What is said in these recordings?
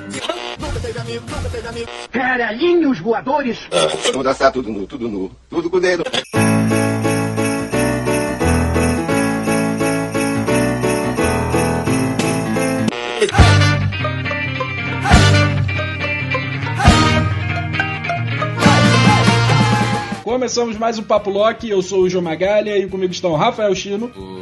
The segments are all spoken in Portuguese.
Nunca teve amigo, nunca teve amigo. Caralhinhos voadores. Vamos dançar tudo nu, tudo nu, tudo com o dedo. Começamos mais um Papo Lock, eu sou o João Magalha e comigo estão Rafael Chino.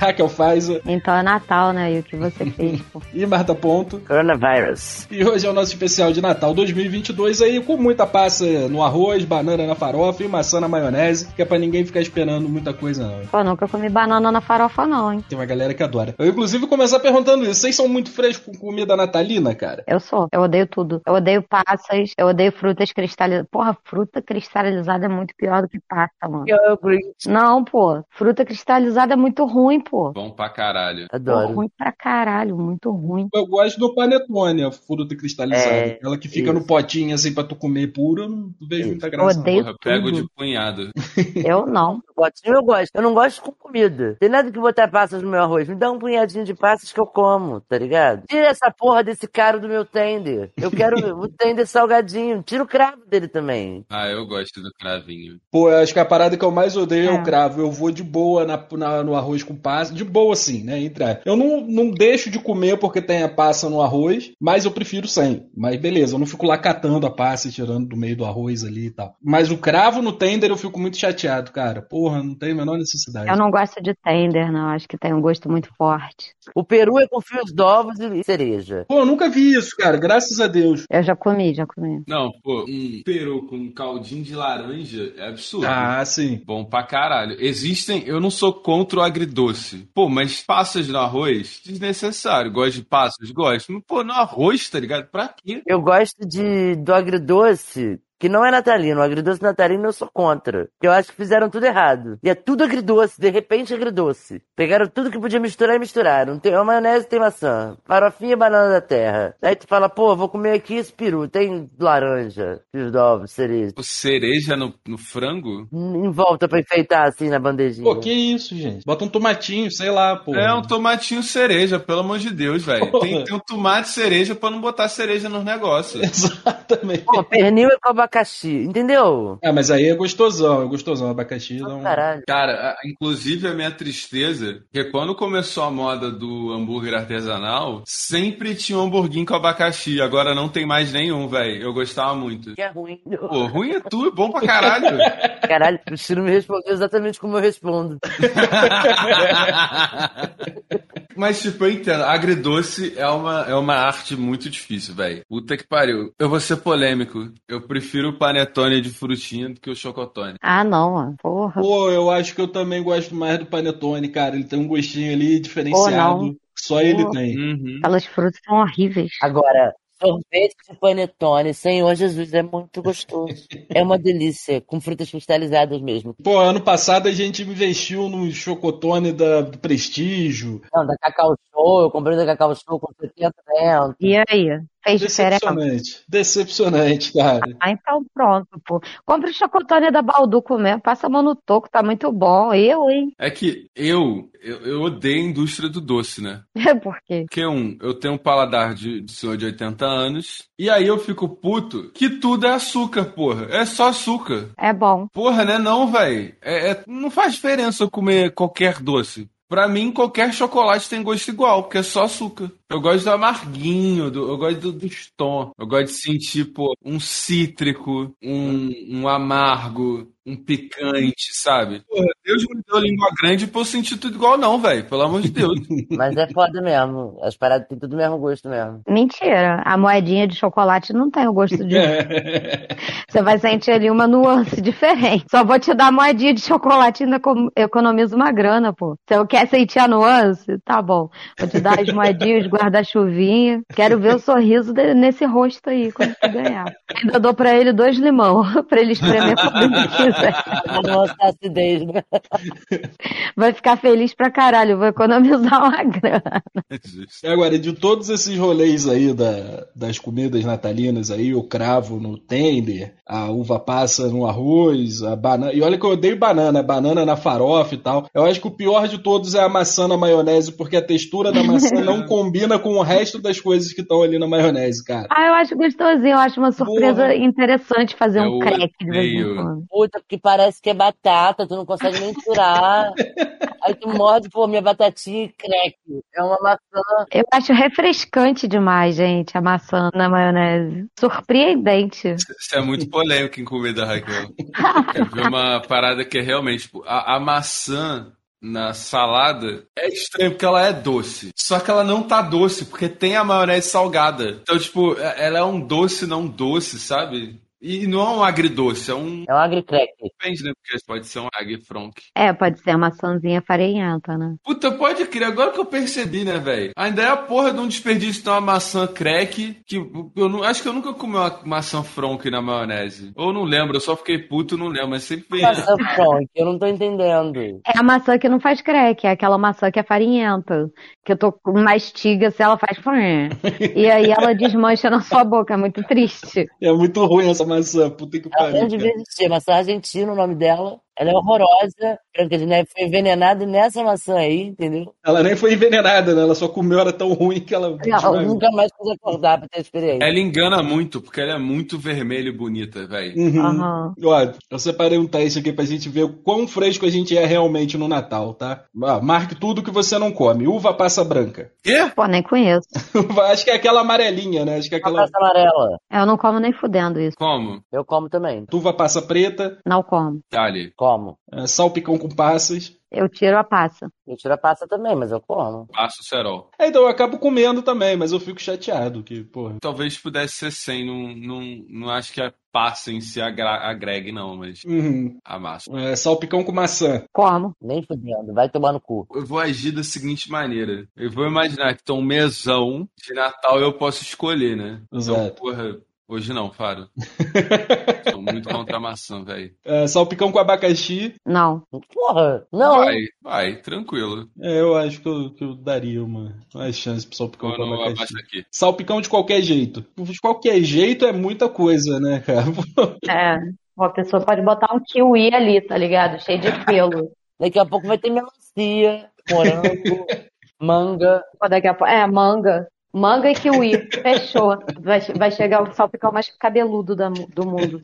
Raquel Faiza Então é Natal, né? E o que você fez, pô. e Marta Ponto. Coronavirus. E hoje é o nosso especial de Natal 2022 aí, com muita passa no arroz, banana na farofa e maçã na maionese, que é pra ninguém ficar esperando muita coisa não. Pô, nunca comi banana na farofa, não, hein? Tem uma galera que adora. Eu, inclusive, vou começar perguntando isso. Vocês são muito frescos com comida natalina, cara? Eu sou. Eu odeio tudo. Eu odeio passas, eu odeio frutas cristalizadas. Porra, fruta cristalizada é muito pior do que passa, mano. Eu agree. Não, pô. Fruta cristalizada é muito ruim, pô. Bom pra caralho. Pô, Adoro. ruim pra caralho, muito ruim. Eu gosto do panetone, a fruta cristalizada. É, Aquela que fica isso. no potinho assim pra tu comer puro, eu não vejo muita graça. Odeio Porra, pego de punhado. Eu não. Potinho eu gosto. Eu não gosto com comida. Tem nada que botar passas no meu arroz. Me dá um punhadinho de passas que eu como, tá ligado? Tira essa porra desse cara do meu tender. Eu quero o tender salgadinho. Tira o cravo dele também. Ah, eu gosto do cravinho. Pô, eu acho que a parada que eu mais odeio é, É. o cravo. Eu vou de boa na, na- no arroz com passa. De boa, assim, né? Entre a- Eu não, não deixo de comer porque tem a passa no arroz, mas eu prefiro sem. Mas beleza, eu não fico lá catando a passa e tirando do meio do arroz ali e tal. Mas o cravo no tender eu fico muito chateado, cara. Porra, não tem a menor necessidade. Eu não gosto de tender, não. Acho que tem um gosto muito forte. O peru é com fios de ovos e cereja. Pô, eu nunca vi isso, cara. Graças a Deus. Eu já comi, já comi. Não, pô, um peru com um caldinho de laranja é absurdo. Ah, sim. Bom pra caralho. Existem, eu não sou contra o agridoce. Pô, mas passas no arroz? Desnecessário. Gosto de passas? Gosto. Mas, pô, no arroz, tá ligado? Pra quê? Eu gosto de do agridoce, que não é natalino. O agridoce natalino eu sou contra. Porque eu acho que fizeram tudo errado. E é tudo agridoce, de repente agridoce. Pegaram tudo que podia misturar e misturaram. Tem a maionese tem maçã, farofinha e banana da terra. Aí tu fala, pô, vou comer aqui esse peru. Tem laranja, fios de ovos, cereja. Pô, cereja no, no frango? Em volta pra enfeitar assim na bandejinha. Pô, que isso, gente? Bota um tomatinho, sei lá, pô. É um tomatinho cereja, pelo amor de Deus, velho. Tem, tem um tomate cereja pra não botar cereja nos negócios. Exatamente. Pô, pernil é com abacaxi, entendeu? Ah, mas aí é gostosão, é gostosão. Abacaxi dá um... Caralho. Cara, inclusive a minha tristeza, que quando começou a moda do hambúrguer artesanal, sempre tinha um hamburguinho com abacaxi, agora não tem mais nenhum, velho. Eu gostava muito. Que é ruim. Pô, ruim é tu, é bom pra caralho. Caralho, o Ciro me respondeu exatamente como eu respondo. Mas, tipo, eu entendo, agridoce é uma, é uma arte muito difícil, velho. Puta que pariu. Eu vou ser polêmico. Eu prefiro o panetone de frutinha do que o chocotone. Ah, não, mano. Porra. Pô, eu acho que eu também gosto mais do panetone, cara. Ele tem um gostinho ali diferenciado. não. Só ele Pô. tem. Uhum. Aquelas frutas são horríveis. Agora, sorvete de panetone, Senhor Jesus, é muito gostoso. É uma delícia, com frutas cristalizadas mesmo. Pô, ano passado a gente investiu no chocotone da, do Prestígio. Não, da Cacau Show, eu comprei da Cacau Show com 70 dentro. E aí? Fez diferença? Decepcionante. Decepcionante, cara. Ah, então pronto, pô. Compre o chocotone da Balduco mesmo. Passa a mão no toco, tá muito bom. Eu, hein? É que eu, eu, eu odeio a indústria do doce, né? Por quê? Porque, um, eu tenho um paladar de, de senhor de 80 anos, e aí eu fico puto que tudo é açúcar, porra. É só açúcar. É bom. Porra, né? Não, velho. É, é- não faz diferença eu comer qualquer doce. Pra mim, qualquer chocolate tem gosto igual, porque é só açúcar. Eu gosto do amarguinho, do- eu gosto do, dos tom. Eu gosto de sentir, pô, um cítrico, um, um amargo, um picante, sabe? Porra, Deus me deu língua grande pra eu sentir tudo igual, não, velho. Pelo amor de Deus. Mas é foda mesmo. As paradas têm tudo o mesmo gosto mesmo. Mentira. A moedinha de chocolate não tem o gosto de. Você vai sentir ali uma nuance diferente. Só vou te dar a moedinha de chocolate e ainda com- economizo uma grana, pô. Você quer sentir a nuance? Tá bom. Vou te dar as moedinhas, guarda-chuvinha. Quero ver o sorriso de- nesse rosto aí quando você ganhar. Ainda dou pra ele dois limão, pra ele espremer quando ele quiser. Nossa, acidez, né? Vai ficar feliz pra caralho. Vou economizar uma grana. Agora, de todos esses rolês aí da- das comidas natalinas aí, o cravo no tender, a uva passa no arroz, a banana. E olha que eu odeio banana, banana na farofa e tal. Eu acho que o pior de todos é a maçã na maionese, porque a textura da maçã não combina combina com o resto das coisas que estão ali na maionese, cara. Ah, eu acho gostosinho, eu acho uma surpresa Porra. interessante fazer um crack de vez em quando. Puta, porque parece que é batata, tu não consegue nem tirar. Aí tu morde, pô, minha batatinha e crack. É uma maçã. Eu acho refrescante demais, gente, a maçã na maionese. Surpreendente. Isso é muito polêmico em comida, Raquel. Eu vi uma parada que é realmente, tipo, a, a maçã na salada é estranho porque ela é doce. Só que ela não tá doce, porque tem a maionese salgada. Então, tipo, é- ela é um doce não doce, sabe? E não é um agridoce, é um. É um agricrack. Depende, né? Porque pode ser um agfronk. É, pode ser a maçãzinha farinhenta, né? Puta, pode crer, agora que eu percebi, né, velho? Ainda é a porra de um desperdício de uma maçã crack, que eu não, acho que eu nunca comi uma maçã fronk na maionese. Ou não lembro, eu só fiquei puto, não lembro, mas sempre vem. Maçã fronk, eu não tô entendendo. É a maçã que não faz crack, é aquela maçã que é farinhenta. Que eu tô com mastiga se ela faz. E aí ela desmancha na sua boca, é muito triste. É muito ruim essa maçã, puta que pariu. não devia existir, maçã argentina, o nome dela. Ela é horrorosa. Branca de Neve foi envenenada nessa maçã aí, entendeu? Ela nem foi envenenada, né? Ela só comeu, era tão ruim que ela. Desmaiou. nunca mais quis acordar pra ter experiência. Ela engana muito, porque ela é muito vermelha e bonita, velho. Uhum. Aham. Ó, eu separei um teste aqui pra gente ver o quão fresco a gente é realmente no Natal, tá? Ah, marque tudo que você não come. Uva passa branca. Quê? Pô, nem conheço. Acho que é aquela amarelinha, né? Acho que é aquela. taça amarela. Eu não como nem fudendo isso. Como? Eu como também. Uva passa preta, Não como. Dali. Como. é, salpicão com passas. Eu tiro a passa. Eu tiro a passa também, mas eu como. Passa o cerol. É, Então eu acabo comendo também, mas eu fico chateado que, porra. Talvez pudesse ser sem, não, não, não acho que a passa em si agregue, não, mas Uhum. a massa. É, salpicão com maçã. Como. Nem fudendo. Vai tomar no cu. Eu vou agir da seguinte maneira. Eu vou imaginar que tem um mesão de Natal eu posso escolher, né? Então, Exato. porra, hoje não, Faro. Sou muito contra a maçã, velho. É, salpicão com abacaxi. Não. Porra. Não. Vai, vai, tranquilo. É, eu acho que eu, que eu daria uma, uma chance pro salpicão com abacaxi. aqui. Salpicão de qualquer jeito. De qualquer jeito é muita coisa, né, cara? É. Uma pessoa pode botar um kiwi ali, tá ligado? Cheio de pelo. Daqui a pouco vai ter melancia, morango, manga. Daqui a pouco. É, manga. Manga e kiwi. Fechou. Vai, vai chegar o salpicão mais cabeludo da do mundo.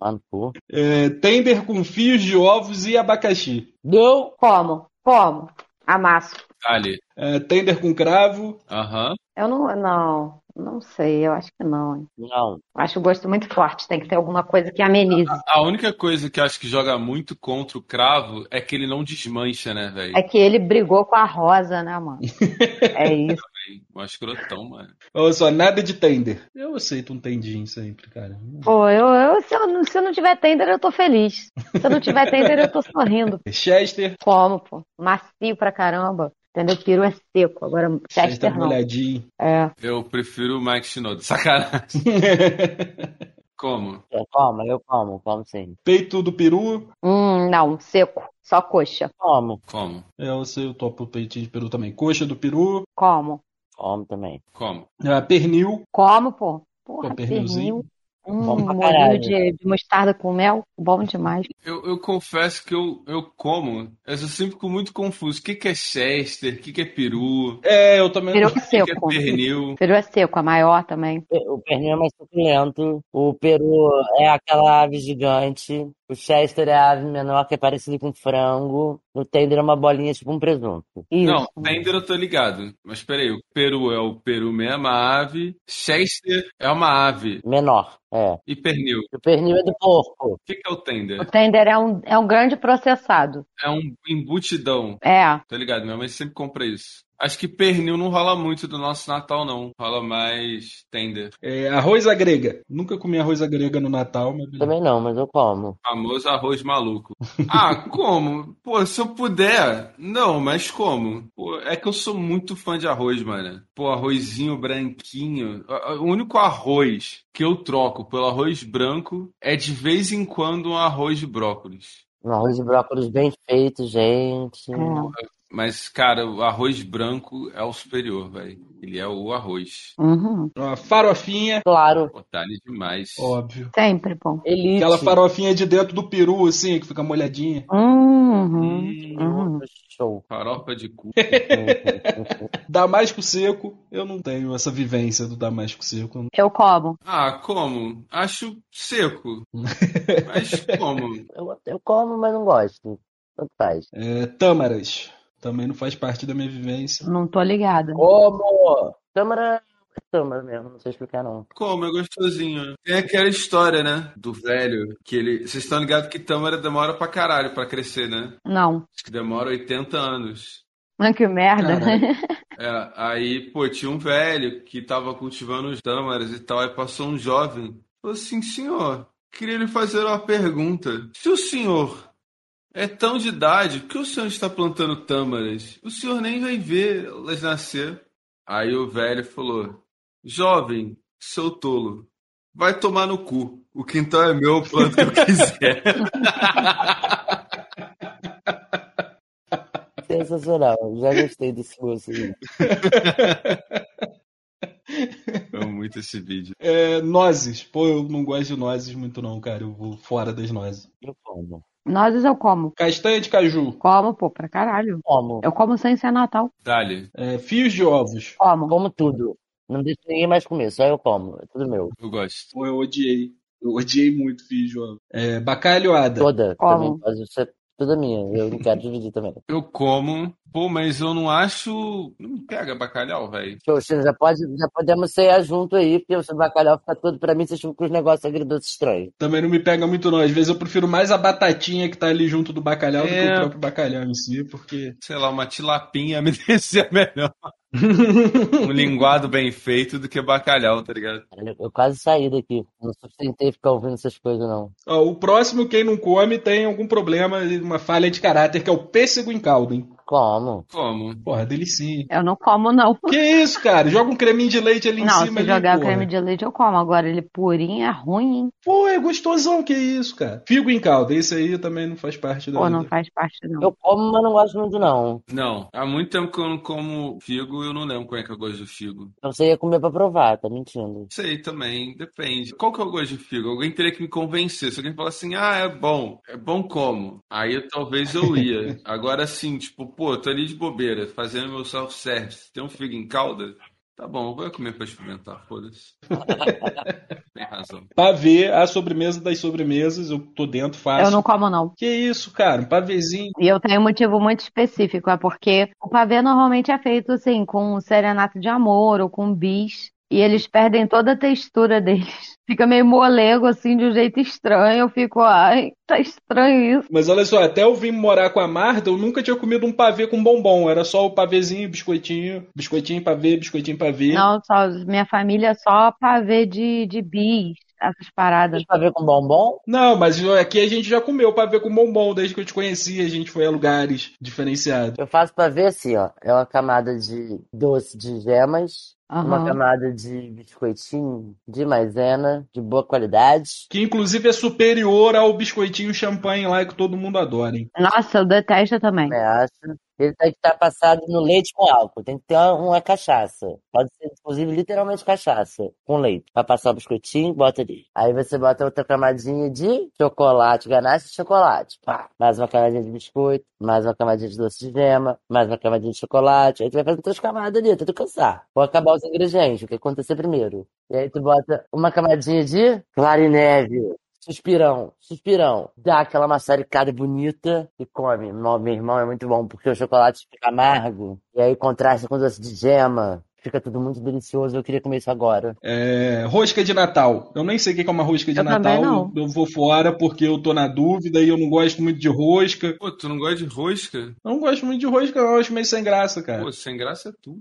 Mano, pô. É, tender com fios de ovos e abacaxi. Não. Como? Como? Amasso. Dali. É, tender com cravo. Aham. Eu não. Não. Não sei. Eu acho que não. hein. Não. Acho o gosto muito forte. Tem que ter alguma coisa que amenize. A única coisa que eu acho que joga muito contra o cravo é que ele não desmancha, né, velho? É que ele brigou com a rosa, né, mano? É isso. Um escrotão, mano. Olha só, nada de tender. Eu aceito um tendinho sempre, cara. Pô, eu, eu, se, eu não, se eu não tiver tender, eu tô feliz. Se eu não tiver tender, eu tô sorrindo. Chester. Como, pô? Macio pra caramba. Entendeu? Peru é seco. Agora, Chester Chester não. molhadinho. É. Eu prefiro o Mike Shinoda. Sacanagem. Como? Eu como, eu como, como sim. Peito do peru. Hum, não, seco. Só coxa. Como, Como? É, eu sei, eu topo o peitinho de peru também. Coxa do peru. Como? Como também. Como? Ah, pernil. Como, pô? Porra, Pô, pernilzinho. pernil. Hum, molhinho caralho. de, de mostarda com mel. Bom demais. Eu, eu confesso que eu, eu como, eu sempre fico muito confuso. O que, que é Chester? O que, que é peru? É, eu também. Peru O que, que é seco. pernil? Peru é seco, a maior também. O pernil é mais suculento. O peru é aquela ave gigante. O Chester é a ave menor que é parecido com frango. O tender é uma bolinha tipo um presunto. Isso. Não, Tender eu tô ligado. Mas peraí, o peru é o peru mesmo, a ave. Chester é uma ave. Menor, é. E pernil? O pernil é do porco. O que, que é o O tender? tender é um, é um grande processado. É um embutidão. É. Tá ligado? Minha mãe sempre compra isso. Acho que pernil não rola muito do nosso Natal, não. Rola mais tender. É, arroz à grega. Nunca comi arroz à grega no Natal, mas. Também não, mas eu como. Famoso arroz maluco. Ah, como? Pô, se eu puder. Não, mas como? Pô, é que eu sou muito fã de arroz, mano. Pô, arrozinho branquinho. O único arroz que eu troco pelo arroz branco é de vez em quando um arroz de brócolis. Um arroz de brócolis bem feito, gente. é. Mas, cara, o arroz branco é o superior, velho. Ele é o arroz. Uhum. Uma farofinha, Claro. Otário demais. óbvio. Sempre bom. Elite. Aquela farofinha de dentro do peru, assim, que fica molhadinha. Uhum. Hum, Uhum. Show. farofa de cu. Damasco seco, eu não tenho essa vivência do Damasco seco. Eu como. Ah, como? Acho seco. Mas como? Eu, eu como, mas não gosto. Tanto faz. É, tâmaras. Também não faz parte da minha vivência. Não tô ligada. Como? Tâmara é tâmara mesmo, não sei explicar não. Como? É gostosinho. Tem aquela história, né? Do velho, que ele. Vocês estão ligados que tâmara demora pra caralho pra crescer, né? Não. Acho que demora 80 anos. Ah, que merda. É, aí, pô, tinha um velho que tava cultivando os tâmaras e tal, aí passou um jovem. Falou assim, senhor, queria lhe fazer uma pergunta. Se o senhor é tão de idade, por que o senhor está plantando tâmaras? O senhor nem vai ver elas nascer. Aí o velho falou, jovem, seu tolo, vai tomar no cu. O quintal é meu, eu planto o que eu quiser. Sensacional, já gostei desse moço aí. Amo muito esse vídeo. É, nozes. Pô, eu não gosto de nozes muito não, cara. Eu vou fora das nozes. Eu como. Nozes eu como. Castanha de caju. Como, pô, pra caralho. Como. Eu como sem ser Natal. Dali, É, fios de ovos. Como. Como tudo. Não deixo ninguém mais comer, só eu como. É tudo meu. eu gosto. Pô, eu odiei. Eu odiei muito fios de ovos. É, bacalhoada. Toda. Como. Também toda minha. Eu não quero dividir também. Eu como, pô, mas eu não acho. Não me pega bacalhau, velho. Chino, já, pode, já podemos cear junto aí, porque o seu bacalhau fica todo pra mim, vocês ficam com os negócios agridoces estranhos. Também não me pega muito não. Às vezes eu prefiro mais a batatinha que tá ali junto do bacalhau do que É. o próprio bacalhau em si, porque... Sei lá, uma tilapinha me descia melhor. Um linguado bem feito do que bacalhau, tá ligado? Eu quase saí daqui. Não sustentei ficar ouvindo essas coisas, não. Ó, o próximo, quem não come, tem algum problema, uma falha de caráter, que é o pêssego em caldo, hein? Como? Como? Porra, delicinha. Eu não como, não. Que isso, cara? Joga um creminho de leite ali em Não, cima. se ali, jogar porra. creme de leite eu como. Agora ele purinho é ruim, hein? Pô, é gostosão, que isso, cara. Figo em caldo, esse aí também não faz parte da Pô, vida. não faz parte, não. Eu como, mas não gosto muito, não. Não, há muito tempo que eu não como figo, eu não lembro como é que eu gosto de figo. Então você ia comer pra provar, tá mentindo. Sei também, depende. Qual que é o gosto de figo? Alguém teria que me convencer. Se alguém falar assim, ah, é bom, é bom como? Aí talvez eu ia. Agora sim, tipo, pô, tô ali de bobeira, fazendo meu self-service. Tem um figo em calda? Tá bom, eu vou comer pra experimentar, foda-se. Tem razão. Pavê, a sobremesa das sobremesas, eu tô dentro fácil. Eu não como, não. Que isso, cara? Um pavezinho. E eu tenho um motivo muito específico, é porque o pavê normalmente é feito assim, com serenato de amor ou com bis, e eles perdem toda a textura deles. Fica meio molego, assim, de um jeito estranho. Eu fico, ai, tá estranho isso. Mas olha só, até eu vim morar com a Marta, eu nunca tinha comido um pavê com bombom. Era só o pavezinho, biscoitinho, biscoitinho, pavê, biscoitinho, pavê. Não, só, minha família é só pavê de, de bis, essas paradas. Ver com bombom? Não, mas aqui a gente já comeu pavê com bombom desde que eu te conheci. A gente foi a lugares diferenciados. Eu faço pra ver assim, ó. É uma camada de doce de gemas, uma camada de biscoitinho de maisena, de boa qualidade. Que inclusive é superior ao biscoitinho champanhe lá que todo mundo adora, hein? Nossa, eu detesto também. Eu acho. Ele tem que estar passado no leite com álcool. Tem que ter uma, uma cachaça. Pode ser, inclusive, literalmente cachaça com leite. Pra passar o biscoitinho, bota ali. Aí você bota outra camadinha de chocolate, ganache de chocolate. Pá. Mais uma camadinha de biscoito, mais uma camadinha de doce de gema, mais uma camadinha de chocolate. Aí tu vai fazendo três camadas ali, até tu cansar. Vou acabar os ingredientes, o que acontecer primeiro. E aí tu bota uma camadinha de clarineve. Suspirão, suspirão. Dá aquela maçaricada bonita e come. Meu irmão é muito bom porque o chocolate fica amargo. E aí contrasta com doce de gema. Fica tudo muito delicioso. Eu queria comer isso agora. É, rosca de Natal. Eu nem sei o que é uma rosca de Eu Natal. não. Eu vou fora porque eu tô na dúvida e eu não gosto muito de rosca. Pô, tu não gosta de rosca? Eu não gosto muito de rosca, não. Eu acho meio sem graça, cara. Pô, sem graça é tu.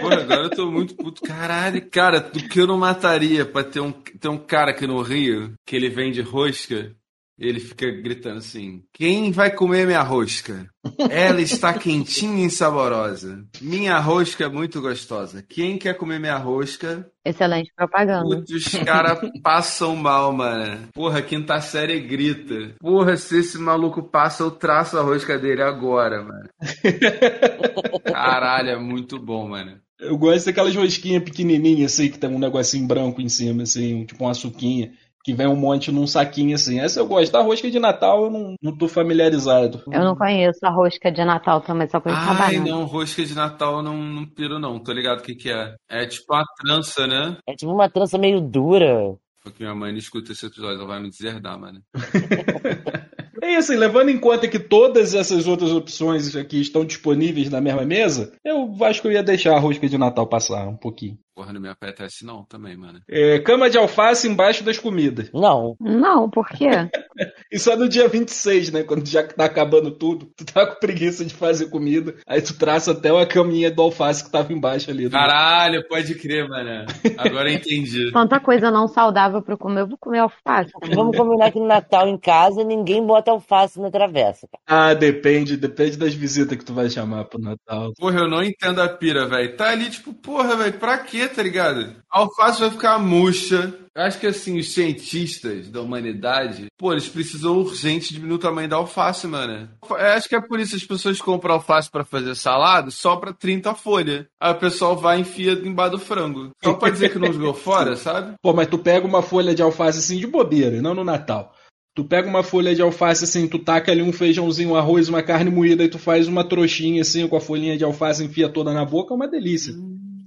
Porra, agora eu tô muito puto. Caralho, cara, do que eu não mataria pra ter um, ter um cara aqui no Rio que ele vende rosca. Ele fica gritando assim: Quem vai comer minha rosca? Ela está quentinha e saborosa. Minha rosca é muito gostosa. Quem quer comer minha rosca? Excelente propaganda. Putz, os caras passam mal, mano. Porra, quinta série grita. Porra, se esse maluco passa, eu traço a rosca dele agora, mano. Caralho, é muito bom, mano. Eu gosto daquelas rosquinhas pequenininhas, assim, que tem um negocinho branco em cima, assim, tipo uma suquinha. Que vem um monte num saquinho assim. Essa eu gosto. Da rosca de Natal eu não, não tô familiarizado. Eu não conheço a rosca de Natal também, só conheço Ai, rabanada. não, rosca de Natal eu não, não piro, não. Tô ligado o que, que é. É tipo uma trança, né? É tipo uma trança meio dura. Porque minha mãe não escuta esse episódio, ela vai me deserdar, mano. E assim, levando em conta que todas essas outras opções aqui estão disponíveis na mesma mesa, eu acho que eu ia deixar a rosca de Natal passar um pouquinho. Porra, não me apetece não também, mano. É, cama de alface embaixo das comidas. Não. Não, por quê? Isso é no dia 26, né? Quando já tá acabando tudo, tu tá com preguiça de fazer comida, aí tu traça até uma caminha do alface que tava embaixo ali. Caralho, pode crer, mano. Agora eu entendi. Tanta coisa não saudável pra eu comer, eu vou comer alface. Vamos combinar que no Natal em casa ninguém bota alface na travessa. cara. Ah, depende, depende das visitas que tu vai chamar pro Natal. Porra, eu não entendo a pira, velho. Tá ali, tipo, porra, velho, pra quê, tá ligado? A alface vai ficar murcha. Eu acho que, assim, os cientistas da humanidade, pô, eles precisam urgente diminuir o tamanho da alface, mano. Eu acho que é por isso que as pessoas compram alface pra fazer salada, sobra 30 folhas. Aí o pessoal vai e enfia embaixo do frango. Só pra dizer que não jogou fora, sabe? Pô, mas tu pega uma folha de alface assim de bobeira, não no Natal. Tu pega uma folha de alface assim, tu taca ali um feijãozinho, um arroz, uma carne moída e tu faz uma trouxinha assim com a folhinha de alface, enfia toda na boca, é uma delícia.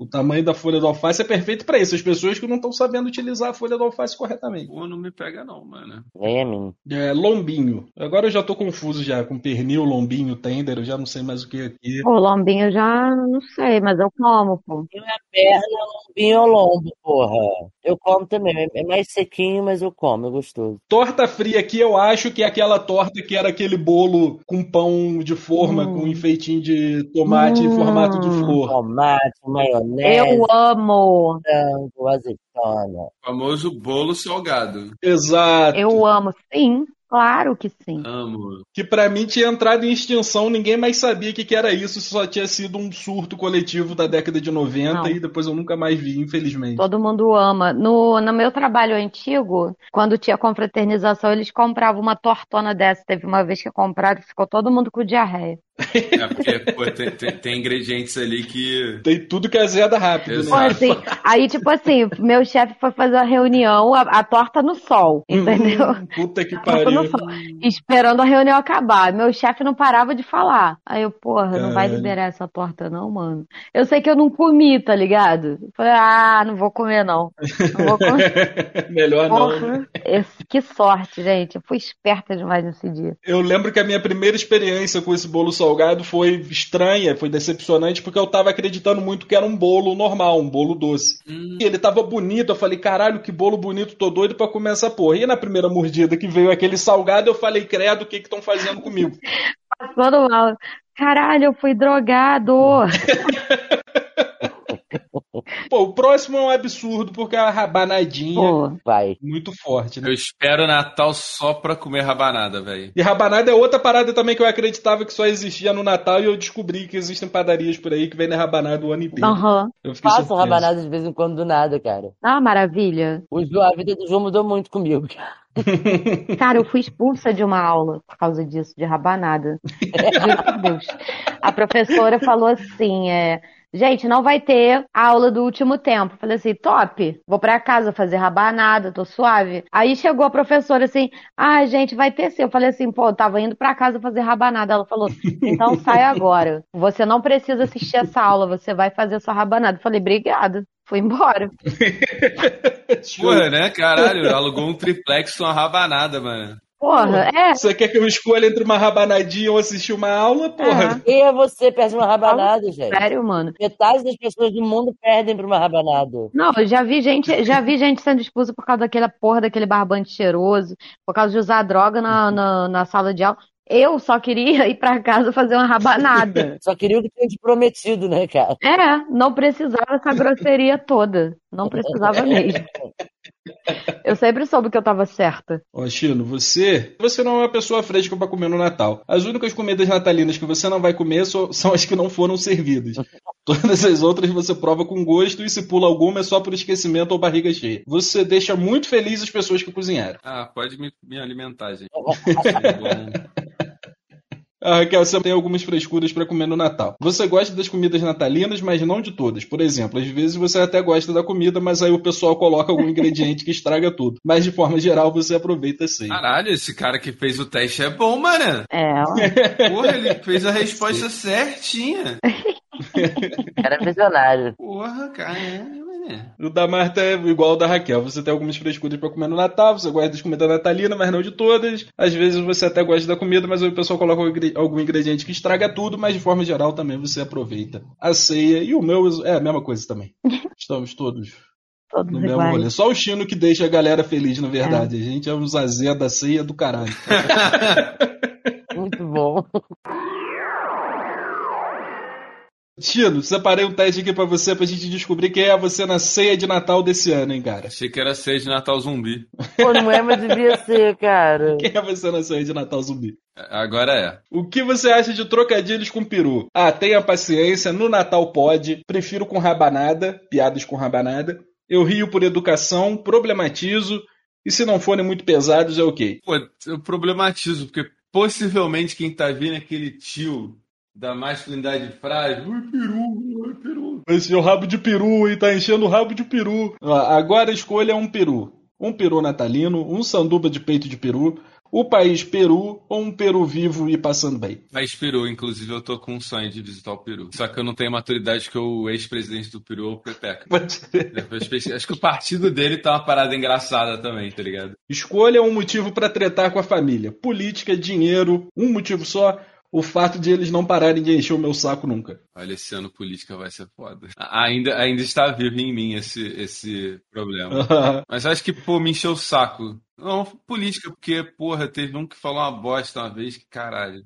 O tamanho da folha do alface é perfeito pra isso. As pessoas que não estão sabendo utilizar a folha do alface corretamente. Pô, não me pega não, mano. Vem a mim. É, lombinho. Agora eu já tô confuso já com pernil, lombinho, tender, eu já não sei mais o que é aqui. Pô, lombinho eu já não sei, mas eu como, pô. Perna, lombinho ou lombo, porra. Eu como também. É mais sequinho, mas eu como, é gostoso. Torta fria aqui eu acho que é aquela torta que era aquele bolo com pão de forma, Hum. com enfeitinho de tomate em formato de Hum. flor. Tomate, maionese, Eu amo. frango, azeitona. O famoso bolo salgado. Exato. Eu amo, sim. Claro que sim. Amo. Que pra mim tinha entrado em extinção, ninguém mais sabia o que, que era isso, só tinha sido um surto coletivo da década de 90 Não. e depois eu nunca mais vi, infelizmente. Todo mundo ama. No, no meu trabalho antigo, quando tinha confraternização, eles compravam uma tortona dessa. Teve uma vez que compraram e ficou todo mundo com diarreia. É porque, pô, tem, tem- tem ingredientes ali que. Tem tudo que é zeda rápido, Exato. Pô, né? assim, aí, tipo assim, meu chefe foi fazer a reunião, a, a torta no sol, entendeu? Hum, puta que pariu. Esperando a reunião acabar. Meu chefe não parava de falar. Aí eu, porra, não vai Caralho. liberar essa torta, não, mano. Eu sei que eu não comi, tá ligado? Falei, ah, não vou comer, não. Não vou comer. Melhor não. né? Porra, esse- que sorte, gente. Eu fui esperta demais nesse dia. Eu lembro que a minha primeira experiência com esse bolo salgado foi estranha, foi decepcionante, porque eu tava acreditando muito que era um bolo normal, um bolo doce. Hum, E ele tava bonito, eu falei, caralho, que bolo bonito, tô doido pra comer essa porra. E na primeira mordida que veio aquele salgado, eu falei, credo, o que que estão fazendo comigo? Passando mal. Caralho, eu fui drogado. Pô, o próximo é um absurdo, porque é a rabanadinha Pô, Vai. muito forte, né? eu espero o Natal só pra comer rabanada, velho. E rabanada é outra parada também que eu acreditava que só existia no Natal e eu descobri que existem padarias por aí que vendem rabanada o ano inteiro. aham. Eu fiquei Faço surpreso. rabanada de vez em quando do nada, cara. Ah, maravilha. O Ju, a vida do João mudou muito comigo. Cara, eu fui expulsa de uma aula por causa disso, de rabanada. Por Deus. A professora falou assim, é, gente, não vai ter a aula do último tempo. Falei assim, top, vou pra casa fazer rabanada, tô suave. Aí chegou a professora assim, ah, gente, vai ter sim. Eu falei assim, pô, eu tava indo pra casa fazer rabanada. Ela falou, então sai agora. Você não precisa assistir essa aula, você vai fazer sua rabanada. Eu falei, obrigada. Fui embora. Porra, né? Caralho, alugou um triplex com uma rabanada, mano. Porra, é. Você quer que eu escolha entre uma rabanadinha ou assistir uma aula, porra? E é você perde uma rabanada, gente. Sério, mano. Metade das pessoas do mundo perdem pra uma rabanada. Não, eu já vi gente, já vi gente sendo expulsa por causa daquela porra daquele barbante cheiroso, por causa de usar droga na, na, na sala de aula. Eu só queria ir pra casa fazer uma rabanada. Só queria o que tinha te prometido, né, cara? É, não precisava essa grosseria toda. Não precisava mesmo. Eu sempre soube que eu tava certa. Ó, Chino, você, você não é uma pessoa fresca pra comer no Natal. As únicas comidas natalinas que você não vai comer são as que não foram servidas. Todas as outras você prova com gosto e se pula alguma é só por esquecimento ou barriga cheia. Você deixa muito feliz as pessoas que cozinharam. Ah, pode me, me alimentar, gente. Tá bom. A Raquel, você tem algumas frescuras pra comer no Natal. Você gosta das comidas natalinas, mas não de todas. Por exemplo, às vezes você até gosta da comida, mas aí o pessoal coloca algum ingrediente que estraga tudo. Mas de forma geral, você aproveita sim. Caralho, esse cara que fez o teste é bom, mano. É, ó. Porra, ele fez a resposta certinha. Era visionário. Porra, cara. É. O da Marta é igual ao da Raquel. Você tem algumas frescuras pra comer no Natal, você gosta das comidas natalinas, mas não de todas. Às vezes você até gosta da comida, mas o pessoal coloca algum ingre- algum ingrediente que estraga tudo, mas de forma geral também você aproveita a ceia. E o meu é a mesma coisa também. Estamos todos Todos no mesmo iguais. rolê. Só o Chino que deixa a galera feliz, na verdade. A gente é uns azé da ceia do caralho. Muito bom. Chino, separei um teste aqui pra você pra gente descobrir quem é você na ceia de Natal desse ano, hein, cara. Achei que era ceia de Natal zumbi. Pô, não é, mas devia ser, cara. Quem é você na ceia de Natal zumbi? Agora é. O que você acha de trocadilhos com peru? Ah, tenha paciência, no Natal pode. Prefiro com rabanada, piadas com rabanada. Eu rio por educação, problematizo. E se não forem muito pesados, é ok. Pô, eu problematizo, porque possivelmente quem tá vindo é aquele tio da masculinidade frágil. Ui, peru, ui, peru. Esse é o rabo de peru e tá enchendo o rabo de peru. Agora escolha um peru. Um peru natalino, um sanduba de peito de peru, o país Peru ou um peru vivo e passando bem. Mas Peru, inclusive, eu tô com um sonho de visitar o Peru. Só que eu não tenho maturidade que o ex-presidente do Peru, o Pepeca. Acho que o partido dele tá uma parada engraçada também, tá ligado? Escolha um motivo pra tretar com a família. Política, dinheiro, um motivo só. O fato de eles não pararem de encher o meu saco nunca. Olha, esse ano política vai ser foda. Ainda, ainda está vivo em mim esse, esse problema. Mas acho que, pô, me encheu o saco. Não, política, porque, porra, teve um que falou uma bosta uma vez que, caralho.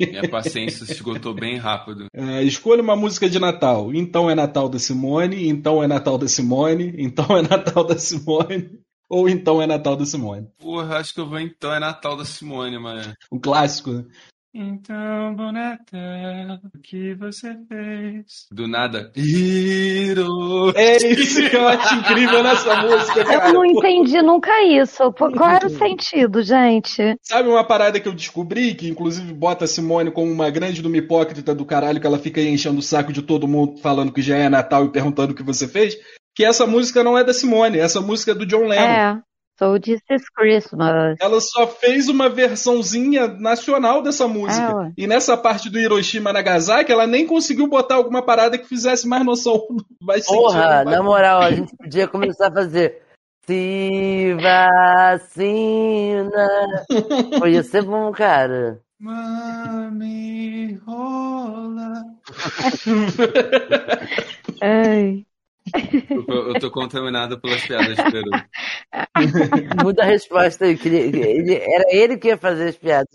Minha paciência se esgotou bem rápido. É, escolha uma música de Natal. Então é Natal da Simone, então é Natal da Simone, então é Natal da Simone, ou então é Natal da Simone. Porra, acho que eu vou então. É Natal da Simone, mano. Um clássico, né? Então, bom Natal, o que você fez? Do nada. Hiro! É isso que eu acho incrível nessa música, cara. Eu não entendi nunca isso. Qual era o sentido, gente? Sabe uma parada que eu descobri, que inclusive bota a Simone como uma grande numa hipócrita do caralho, que ela fica aí enchendo o saco de todo mundo falando que já é Natal e perguntando o que você fez? Que essa música não é da Simone, essa música é do John Lennon. É. So this is Christmas. Ela só fez uma versãozinha nacional dessa música. Ué. e nessa parte do Hiroshima Nagasaki, ela nem conseguiu botar alguma parada que fizesse mais noção. Vai Porra, na moral, a gente podia começar a fazer. Se vacina. Pô, ia ser bom, cara. Mami, rola. Ai. Eu, tô- eu tô contaminado pelas piadas de Peru. Muda a resposta ele- ele- era ele que ia fazer as piadas.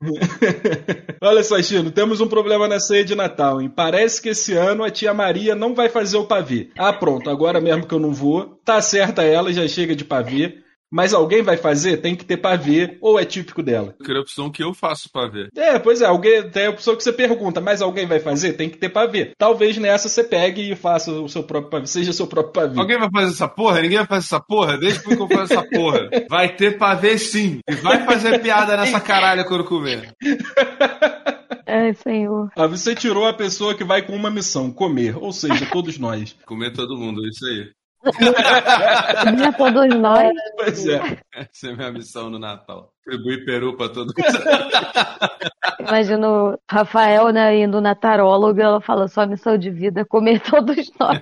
Olha só, Chino, temos um problema na ceia de Natal, hein? Parece que esse ano a tia Maria não vai fazer o pavê. Ah, pronto, agora mesmo que eu não vou. Tá certa ela, já chega de pavê. Mas alguém vai fazer? Tem que ter pavê, ou é típico dela. Eu queria a opção que eu faço pra ver. É, pois é, alguém tem a opção que você pergunta, mas alguém vai fazer? Tem que ter pavê. Talvez nessa você pegue e faça o seu próprio pavê, seja seu próprio pavê. Alguém vai fazer essa porra? Ninguém vai fazer essa porra? Deixa que eu faço essa porra. Vai ter pra ver sim. E vai fazer piada nessa caralho quando comer. Ai, senhor. Ah, você tirou a pessoa que vai com uma missão, comer, ou seja, todos nós. Comer todo mundo, é isso aí. Comer todos nós. Pois é. Essa é a minha missão no Natal. Distribuir peru pra todo mundo. Imagina o Rafael, né, indo na taróloga, ela fala, sua missão de vida é comer todos nós.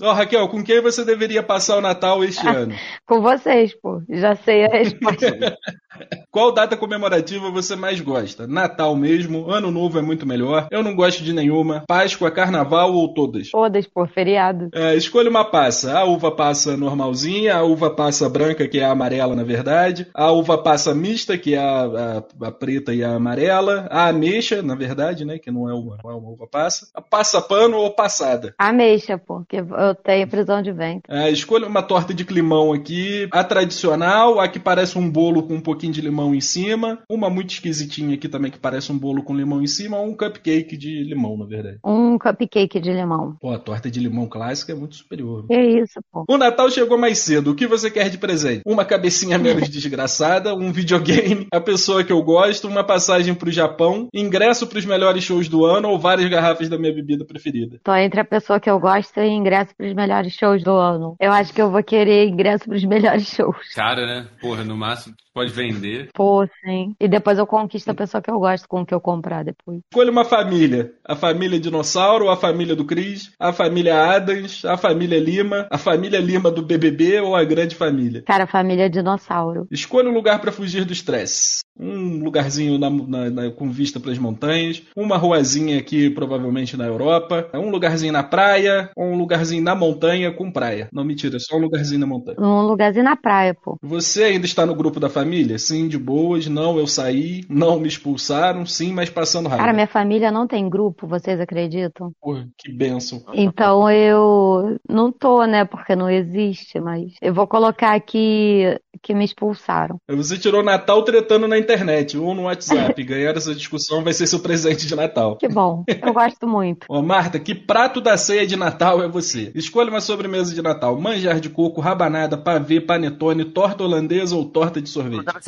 Ó, Raquel, com quem você deveria passar o Natal este ano? Com vocês, pô. Já sei a resposta. Qual data comemorativa você mais gosta? Natal mesmo? Ano Novo é muito melhor? Eu não gosto de nenhuma. Páscoa, Carnaval ou todas? Todas, pô, feriado. É, escolha uma passa. A uva passa normalzinha, a uva passa branca, que é a amarela, na verdade. A uva passa mista, que é a, a- a preta e a amarela. A ameixa, na verdade, né? Que não é uma, não é uma uva passa. A passa pano ou passada. Ameixa, pô, porque eu tenho prisão de ventre. É, escolha uma torta de climão aqui. A tradicional, a que parece um bolo com um pouquinho de limão limão em cima, uma muito esquisitinha aqui também que parece um bolo com limão em cima, ou um cupcake de limão, na verdade. Um cupcake de limão. Pô, a torta de limão clássica é muito superior. Que isso, pô. O Natal chegou mais cedo. O que você quer de presente? Uma cabecinha menos desgraçada, um videogame, a pessoa que eu gosto, uma passagem pro Japão, ingresso pros melhores shows do ano ou várias garrafas da minha bebida preferida. Tô entre a pessoa que eu gosto e ingresso pros melhores shows do ano. Eu acho que eu vou querer ingresso pros melhores shows. Cara, né? Porra, no máximo tu pode vender. Pô, sim. E depois eu conquisto a pessoa que eu gosto com o que eu comprar depois. Escolha uma família. A família Dinossauro, a família do Cris, a família Adams, a família Lima, a família Lima do BBB ou a grande família. Cara, família dinossauro. Escolha um lugar para fugir do estresse. Um lugarzinho na- na- na- com vista para as montanhas, uma ruazinha aqui, provavelmente na Europa, um lugarzinho na praia, ou um lugarzinho na montanha com praia. Não, mentira, só um lugarzinho na montanha. Num lugarzinho na praia, pô. Você ainda está no grupo da família? Sim, de boas. Não, eu saí. Não, me expulsaram. Sim, mas passando raiva. Cara, minha família não tem grupo, vocês acreditam? Porra, que benção. Então eu não tô, né? Porque não existe, mas eu vou colocar aqui que me expulsaram. Você tirou Natal tretando na internet ou no WhatsApp. Ganhar essa discussão vai ser seu presente de Natal. Que bom, eu gosto muito. Ó, Marta, que prato da ceia de Natal é você? Escolha uma sobremesa de Natal: manjar de coco, rabanada, pavê, panetone, torta holandesa ou torta de sorvete. dá pra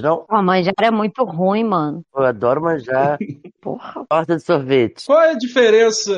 todas, não? Pô, manjar é muito ruim, mano. Eu adoro manjar. Porra. Torta de sorvete. Qual é a diferença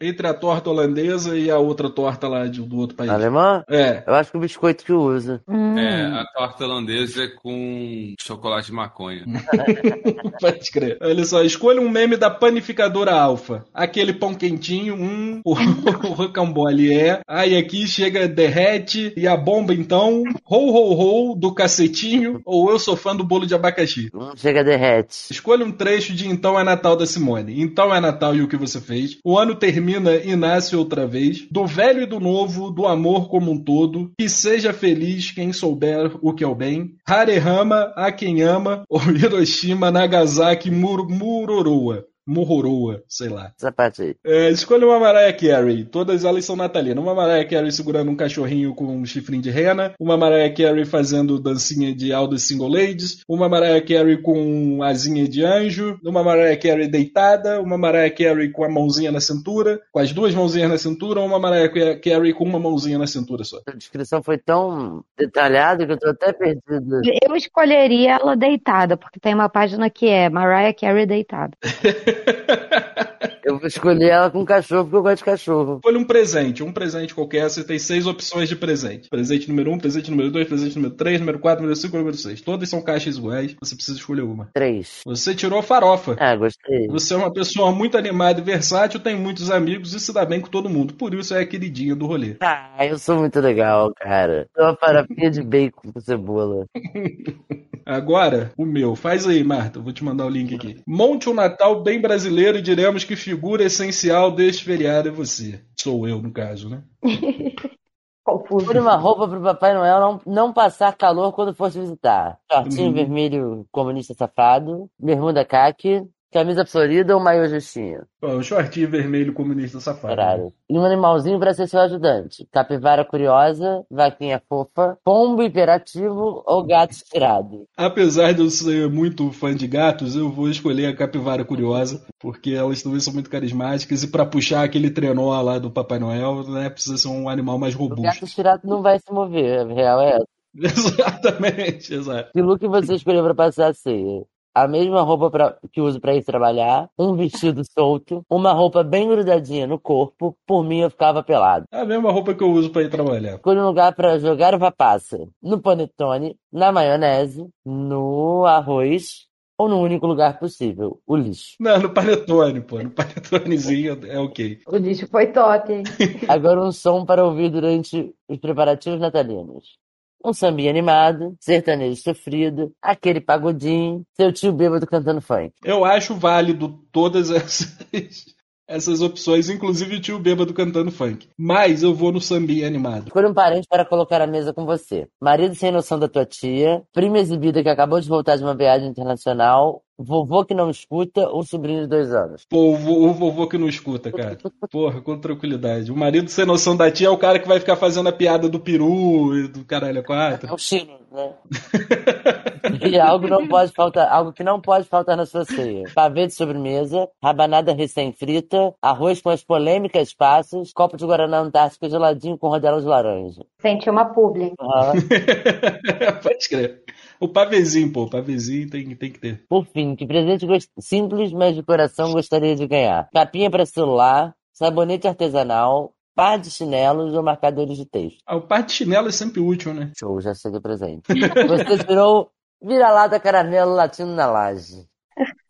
entre a torta holandesa e a outra torta lá de- do outro país? Alemã? É. Eu acho que o biscoito que usa. Hum. É, a torta holandesa é com chocolate de maconha. Pode crer. Olha só, escolha um meme da panificadora alfa. Aquele pão quentinho, um, o, o rocambole é. Aí aqui chega derrete e a bomba então, rou rou rou do cacetinho ou eu sou fã do bolo de abacaxi. Um chega derrete. Escolha um trecho de Então é Natal da Simone. Então é Natal e o que você fez. O ano termina e nasce outra vez. Do velho e do novo, do amor como um todo. Que seja feliz quem souber o que é o bem. Harehama a quem ama. Ou Hiroshima, Nagasaki, Mur Muroroa. Muhoroa, sei lá. Essa parte aí. É, escolha uma Mariah Carey. Todas elas são natalinas. Uma Mariah Carey segurando um cachorrinho com um chifrinho de rena. Uma Mariah Carey fazendo dancinha de the Single Ladies. Uma Mariah Carey com asinha de anjo. Uma Mariah Carey deitada. Uma Mariah Carey com a mãozinha na cintura. Com as duas mãozinhas na cintura. Ou uma Mariah Carey com uma mãozinha na cintura só. A descrição foi tão detalhada que eu tô até perdido. Eu escolheria ela deitada, porque tem uma página que é Mariah Carey deitada. Eu vou escolher ela com cachorro porque eu gosto de cachorro. Escolha um presente. Um presente qualquer. Você tem seis opções de presente. Presente número um, presente número dois, presente número três, número quatro, número cinco, número seis. Todas são caixas iguais. Você precisa escolher uma. Três. Você tirou a farofa. Ah, gostei. Você é uma pessoa muito animada e versátil, tem muitos amigos e se dá bem com todo mundo. Por isso é a queridinha do rolê. Ah, eu sou muito legal, cara. Sou uma farofinha de bacon com cebola. Agora, o meu. Faz aí, Marta. Eu vou te mandar o link aqui. Monte um Natal bem brasileiro e diremos que figura essencial deste feriado é você. Sou eu, no caso, né? Confuso. Por uma roupa pro Papai Noel não, não passar calor quando fosse visitar. Shortinho Uhum. vermelho comunista safado, bermuda caque, camisa florida ou maiô justinho. O shortinho vermelho comunista safado. Caralho. E um animalzinho pra ser seu ajudante. Capivara curiosa, vaquinha fofa, pombo hiperativo ou gato estirado. Apesar de eu ser muito fã de gatos, eu vou escolher a capivara curiosa, porque elas também são muito carismáticas e pra puxar aquele trenó lá do Papai Noel, né, precisa ser um animal mais O gato robusto. estirado não vai se mover, a real é essa. Exatamente, exato. Que look você escolheu pra passar a ceia? A mesma roupa pra- que uso pra ir trabalhar, um vestido solto, uma roupa bem grudadinha no corpo, por mim eu ficava pelado. É a mesma roupa que eu uso pra ir trabalhar. Escolha um lugar pra jogar uva passa, no panetone, na maionese, no arroz ou no único lugar possível, o lixo. Não, no panetone, pô. No panetonezinho é ok. O lixo foi top, hein? Agora um som para ouvir durante os preparativos natalinos. Um sambinha animado, sertanejo sofrido, aquele pagodinho, seu tio bêbado cantando funk. Eu acho válido todas essas, essas opções, inclusive o tio bêbado cantando funk. Mas eu vou no sambinha animado. Escolha um parente para colocar à mesa com você. Marido sem noção da tua tia, prima exibida que acabou de voltar de uma viagem internacional, vovô que não escuta ou sobrinho de dois anos. Pô, o vo- o vovô que não escuta, cara. Porra, com tranquilidade. O marido sem noção da tia é o cara que vai ficar fazendo a piada do peru e do caralho a É quatro. o Chino. né? E algo não pode faltar, algo que não pode faltar na sua ceia. Pavê de sobremesa, rabanada recém-frita, arroz com as polêmicas passas, copo de Guaraná Antártica geladinho com rodela de laranja. Senti uma publi. Aham. Pode crer. O pavezinho, pô, o pavezinho tem, tem que ter. Por fim, que presente gost- simples, mas de coração gostaria de ganhar? Capinha para celular, sabonete artesanal, par de chinelos ou marcadores de texto. Ah, o par de chinelo é sempre útil, né? Show, já chega presente. Você virou vira-lata caramelo latino na laje.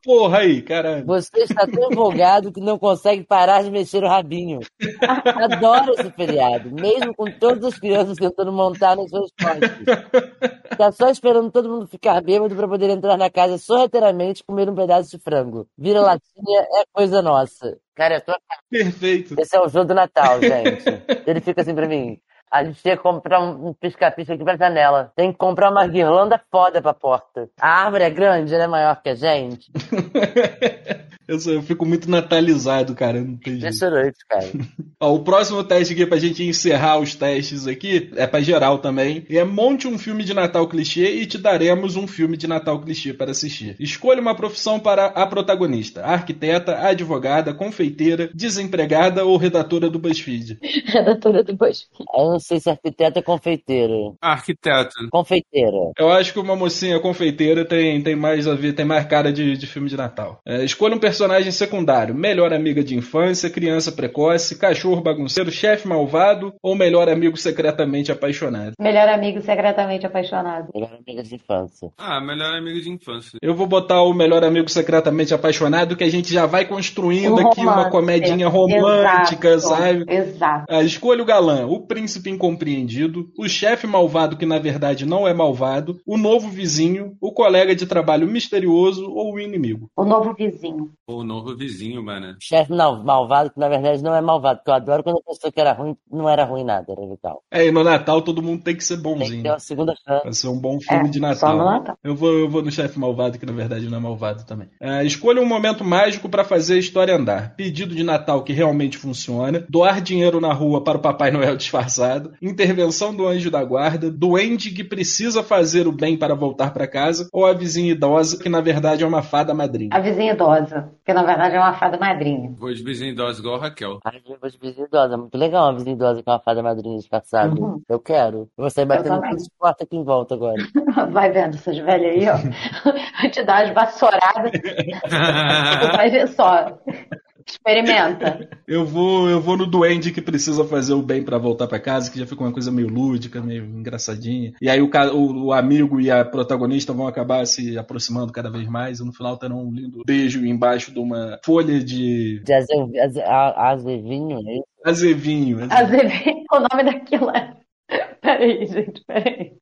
Porra aí, caralho. Você está tão empolgado que não consegue parar de mexer o rabinho. Adoro esse feriado, mesmo com todas as crianças tentando montar nas suas costas. Está só esperando todo mundo ficar bêbado para poder entrar na casa sorrateiramente e comer um pedaço de frango. Vira latinha é coisa nossa. Cara, eu tô... Perfeito. esse é o jogo do Natal, gente. Ele fica assim pra mim. A gente tem que comprar um pisca-pisca aqui pra janela. Tem que comprar uma guirlanda foda pra porta. A árvore é grande, ela é maior que a gente. Eu, sou- eu fico muito natalizado, cara. Não tem jeito. Impressionante, cara. Ó, o próximo teste aqui pra gente encerrar os testes aqui é pra geral também. E é monte um filme de Natal clichê e te daremos um filme de Natal clichê para assistir. Escolha uma profissão para a protagonista: arquiteta, advogada, confeiteira, desempregada ou redatora do BuzzFeed. Redatora do BuzzFeed. Eu não sei se arquiteta é confeiteira. Arquiteto. Confeiteira. Eu acho que uma mocinha confeiteira tem, tem mais a ver, tem mais cara de, de filme de Natal. É, escolha um personagem secundário: melhor amiga de infância, criança precoce, cachorro bagunceiro, chefe malvado ou melhor amigo secretamente apaixonado. Melhor amigo secretamente apaixonado. Melhor amiga de infância. Ah, melhor amigo de infância. Eu vou botar o melhor amigo secretamente apaixonado, que a gente já vai construindo Um aqui uma comedinha romântica, Exato. sabe? Exato. Ah, escolha o galã, o príncipe incompreendido, o chefe malvado que na verdade não é malvado, o novo vizinho, o colega de trabalho misterioso ou o inimigo. O novo vizinho. O novo vizinho, mano. Chefe não, malvado, que na verdade não é malvado. Porque eu adoro quando a pessoa que era ruim não era ruim nada, era legal. É, e no Natal todo mundo tem que ser Tem que bonzinho. ter uma segunda chance. Vai ser um bom filme É, de só no Natal. Natal. Eu vou, eu vou no chefe malvado, que na verdade não é malvado também. Ah, escolha um momento mágico para fazer a história andar. Pedido de Natal que realmente funciona. Doar dinheiro na rua para o Papai Noel disfarçado. Intervenção do anjo da guarda. Duende que precisa fazer o bem para voltar para casa. Ou a vizinha idosa, que na verdade é uma fada madrinha. A vizinha idosa. Que na verdade é uma fada madrinha. Vou de vizinho idoso igual a Raquel. Ai, de vizinha idosa. Muito legal uma vizinha idosa com uma fada madrinha disfarçada. Uhum. Eu quero. Eu vou sair batendo também. todas as portas aqui em volta agora. Vai vendo essas velhas aí, ó. Vai te dar umas vassouradas. Vai ver só. Experimenta. Eu vou, eu vou no duende que precisa fazer o bem para voltar para casa, que já fica uma coisa meio lúdica, meio engraçadinha. E aí o, o- o amigo e a protagonista vão acabar se aproximando cada vez mais. E no final terão um lindo beijo embaixo de uma folha de De aze- a- azevinho, é isso? azevinho. Azevedo. O nome daquilo é. Peraí, gente. Peraí.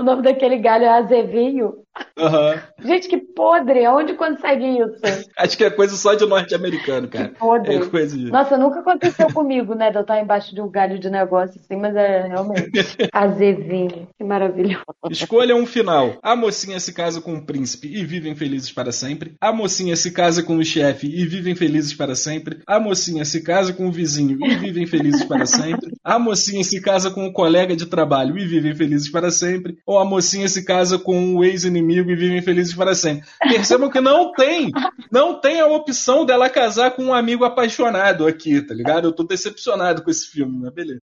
O nome daquele galho é Azevinho. Aham. Gente, que podre. Onde consegue isso? Acho que é coisa só de norte-americano, cara. Podre. É coisa de... Nossa, nunca aconteceu comigo, né? De eu estar embaixo de um galho de negócio assim, mas é realmente. Azevinho. Que maravilhoso. Escolha um final. A mocinha se casa com o príncipe e vivem felizes para sempre. A mocinha se casa com o chefe e vivem felizes para sempre. A mocinha se casa com o vizinho e vivem felizes para sempre. A mocinha se casa com o colega de trabalho e vivem felizes para sempre. Ou a mocinha se casa com o ex-inimigo e vivem felizes para sempre. Percebam que não tem, não tem a opção dela casar com um amigo apaixonado aqui, tá ligado? Eu tô decepcionado com esse filme, mas beleza.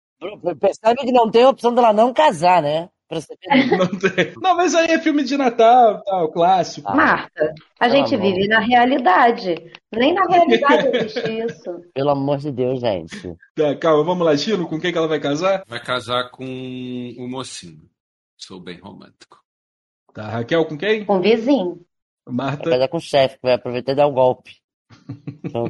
Percebe que não tem a opção dela não casar, né? Não tem. Não, mas aí é filme de Natal, tal, clássico. Marta, a gente vive na realidade. Nem na realidade existe isso. Pelo amor de Deus, gente. Tá, calma, vamos lá, Chino, com quem que ela vai casar? Vai casar com o mocinho. Sou bem romântico. Tá, Raquel com quem? Com vizinho. Vai Marta. casar com o chefe, que vai aproveitar e dar o golpe. Então,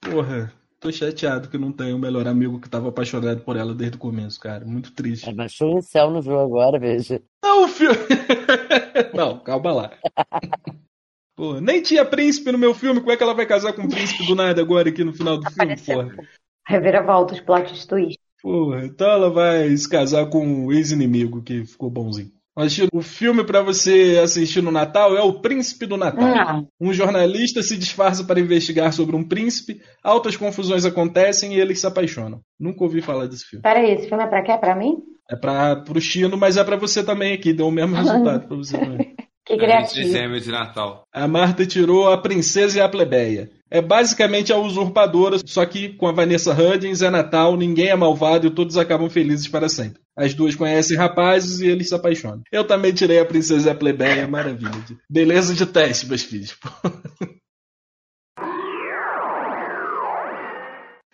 Porra, tô chateado que não tem o melhor amigo que tava apaixonado por ela desde o começo, cara. Muito triste. baixou o céu no jogo agora, veja. Não, o filme. não, calma lá. Porra, nem tinha príncipe no meu filme, como é que ela vai casar com o príncipe do nada agora aqui no final do filme, Apareceu. porra? Reviravolta, os plot twist. Porra, então ela vai se casar com o ex-inimigo que ficou bonzinho. O filme pra você assistir no Natal é O Príncipe do Natal. Não. Um jornalista se disfarça para investigar sobre um príncipe, altas confusões acontecem e eles se apaixonam. Nunca ouvi falar desse filme. Peraí, esse filme é pra quê? É pra mim? É para pro Chino, mas é pra você também aqui, deu o mesmo resultado pra você também. Que criativo. dezembro de Natal. A Marta tirou a princesa e a plebeia. É basicamente a usurpadora, só que com a Vanessa Hudgens é Natal, ninguém é malvado e todos acabam felizes para sempre. As duas conhecem rapazes e eles se apaixonam. Eu também tirei a princesa e a plebeia, maravilha. Beleza de teste, meus filhos.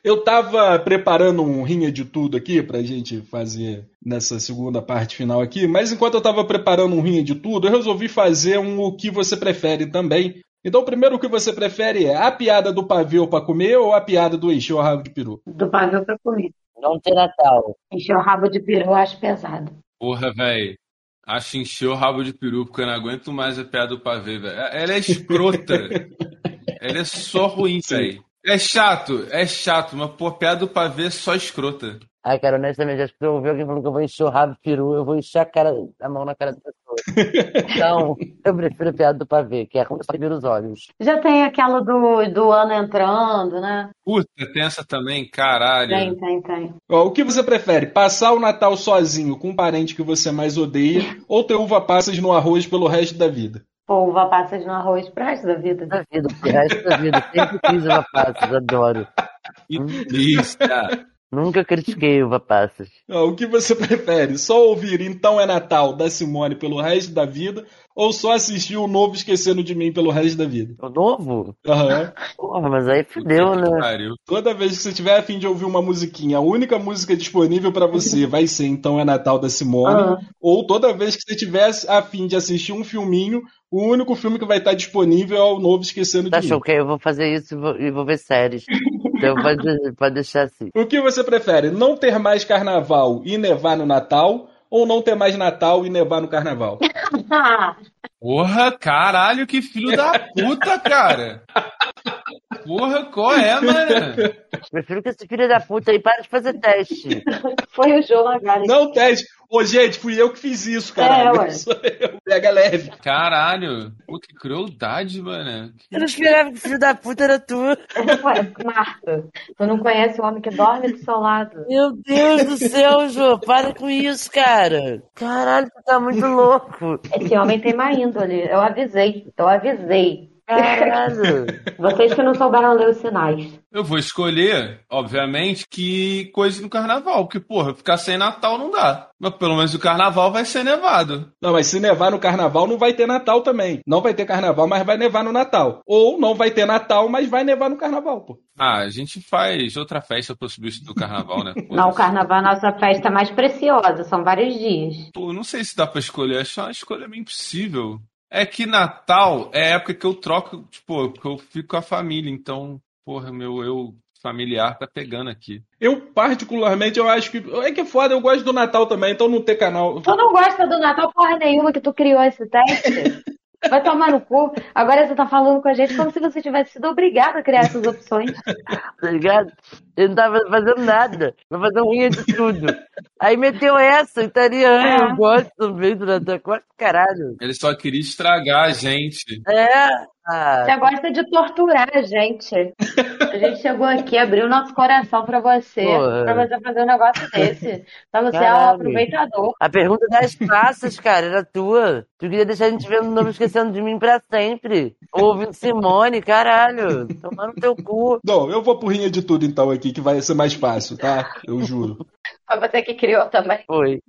Eu tava preparando um rinha de tudo aqui pra gente fazer nessa segunda parte final aqui, mas enquanto eu tava preparando um rinha de tudo, eu resolvi fazer um o que você prefere também. Então, primeiro o que você prefere é a piada do pavio pra comer ou a piada do encher o rabo de peru? Do pavio pra comer. Não tem Natal. Encher o rabo de peru eu acho pesado. Porra, velho. Acho encher o rabo de peru, porque eu não aguento mais a piada do pavê, velho. Ela é escrota. Ela é só ruim, velho. É chato, é chato, mas pô, piada do pavê é só escrota. Ai, cara, honestamente, acho que se eu ouvir alguém falando que eu vou encher o rabo de peru, eu vou encher a, cara, a mão na cara da pessoa. Então, eu prefiro a piada do pavê, que é como abrir os olhos. Já tem aquela do, do ano entrando, né? Puta, tem essa também, caralho. Tem, tem, tem. Ó, o que você prefere? Passar o Natal sozinho com um parente que você mais odeia ou ter uva passas no arroz pelo resto da vida? Pô, uva passas no arroz pro resto da vida. Da vida, pro resto da vida. Sempre quis uva passas, adoro. Que delícia. Nunca critiquei uva passas. O que você prefere? Só ouvir Então é Natal da Simone pelo resto da vida ou só assistir o novo Esquecendo de Mim pelo resto da vida? O novo? Aham. Porra, mas aí fudeu, né? pariu. Toda vez que você tiver a fim de ouvir uma musiquinha, a única música disponível pra você vai ser Então é Natal da Simone, Ah. ou toda vez que você tiver a fim de assistir um filminho, o único filme que vai estar disponível é o novo Esquecendo Tá de Mim. que aí eu vou fazer isso e vou, e vou ver séries. Então pode, pode deixar assim. O que você prefere? Não ter mais carnaval e nevar no Natal, ou não ter mais Natal e nevar no carnaval? Porra, caralho, que filho da puta, cara. Porra, qual é, mano? Prefiro que esse filho da puta aí pare de fazer teste. Foi o João agora. Não, Ted. Ô, gente, fui eu que fiz isso, cara. É, ué. Sou eu. Pega leve. Caralho. Pô, que crueldade, mano. Eu não esperava que o filho da puta era tu. Marta, tu não conhece o homem que dorme do seu lado? Meu Deus do céu, Jô, para com isso, cara. Caralho, tu tá muito louco. Esse homem tem má índole. Eu avisei. Eu avisei. Caralho. Vocês que não souberam ler os sinais. Eu vou escolher, obviamente, que coisa no carnaval, porque, porra, ficar sem Natal não dá. Mas pelo menos o carnaval vai ser nevado. Não, mas se nevar no carnaval, não vai ter Natal também. Não vai ter carnaval, mas vai nevar no Natal. Ou não vai ter Natal, mas vai nevar no carnaval, pô. Ah, a gente faz outra festa pro substituto do carnaval, né? Pô, Não, o carnaval é a nossa festa mais preciosa. São vários dias. Pô, não sei se dá pra escolher, acho uma escolha meio impossível. É que Natal é a época que eu troco, tipo, que eu fico com a família, então, porra, meu eu familiar tá pegando aqui. Eu, particularmente, eu acho que. É que é foda, eu gosto do Natal também, então não ter canal. Tu não gosta do Natal porra nenhuma que tu criou esse teste? Vai tomar no cu. Agora você tá falando com a gente como se você tivesse sido obrigado a criar essas opções. Tá ligado? Ele não tava fazendo nada. Vai fazer um rinha de tudo. Aí meteu essa, italiano. É. Eu gosto também do Natal. Quase caralho. Ele só queria estragar a gente. É. Ah, Você gosta de torturar a gente. A gente chegou aqui, abriu nosso coração pra você, Porra. pra você fazer um negócio desse. Pra você é um Caralho. aproveitador. a pergunta das passas, cara, era tua. Tu queria deixar a gente vendo o nome esquecendo de mim pra sempre. Ouvindo Simone, caralho. Tomando teu cu. Não, eu vou por rinha de tudo então aqui, que vai ser mais fácil, tá? Eu juro. Foi você que criou também. Foi.